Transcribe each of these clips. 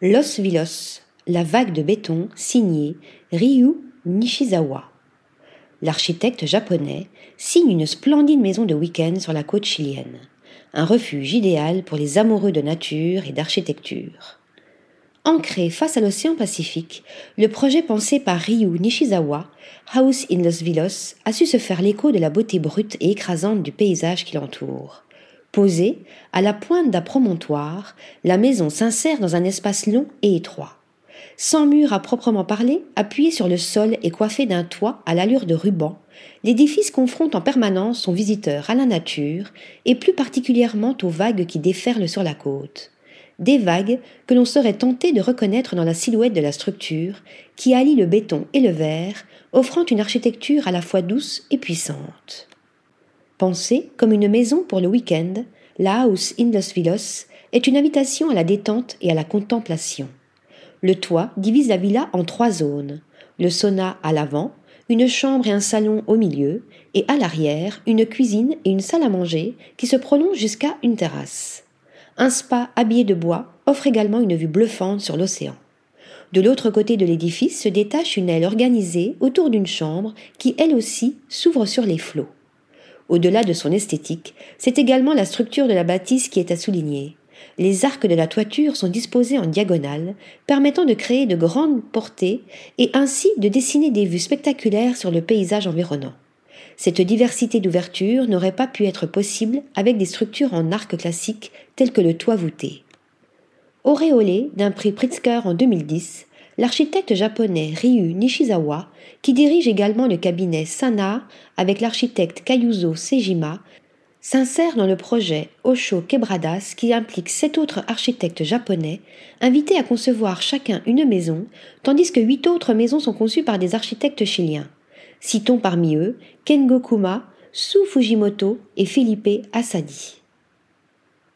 Los Vilos, la vague de béton signée Ryu Nishizawa. L'architecte japonais signe une splendide maison de week-end sur la côte chilienne, un refuge idéal pour les amoureux de nature et d'architecture. Ancré face à l'océan Pacifique, le projet pensé par Ryu Nishizawa, House in Los Vilos, a su se faire l'écho de la beauté brute et écrasante du paysage qui l'entoure. Posée à la pointe d'un promontoire, la maison s'insère dans un espace long et étroit. Sans mur à proprement parler, appuyé sur le sol et coiffé d'un toit à l'allure de ruban, l'édifice confronte en permanence son visiteur à la nature et plus particulièrement aux vagues qui déferlent sur la côte. Des vagues que l'on serait tenté de reconnaître dans la silhouette de la structure qui allie le béton et le verre, offrant une architecture à la fois douce et puissante. Pensée comme une maison pour le week-end, la House in Los Vilos est une invitation à la détente et à la contemplation. Le toit divise la villa en trois zones. Le sauna à l'avant, une chambre et un salon au milieu, et à l'arrière, une cuisine et une salle à manger qui se prolongent jusqu'à une terrasse. Un spa habillé de bois offre également une vue bluffante sur l'océan. De l'autre côté de l'édifice se détache une aile organisée autour d'une chambre qui elle aussi s'ouvre sur les flots. Au-delà de son esthétique, c'est également la structure de la bâtisse qui est à souligner. Les arcs de la toiture sont disposés en diagonale, permettant de créer de grandes portées et ainsi de dessiner des vues spectaculaires sur le paysage environnant. Cette diversité d'ouvertures n'aurait pas pu être possible avec des structures en arc classique telles que le toit voûté. Auréolé d'un prix Pritzker en 2010, l'architecte japonais Ryu Nishizawa, qui dirige également le cabinet Sana avec l'architecte Kayuzo Sejima, s'insère dans le projet Osho Quebradas qui implique sept autres architectes japonais invités à concevoir chacun une maison, tandis que huit autres maisons sont conçues par des architectes chiliens. Citons parmi eux Kengo Kuma, Su Fujimoto et Felipe Asadi.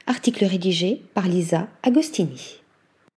Article rédigé par Lisa Agostini.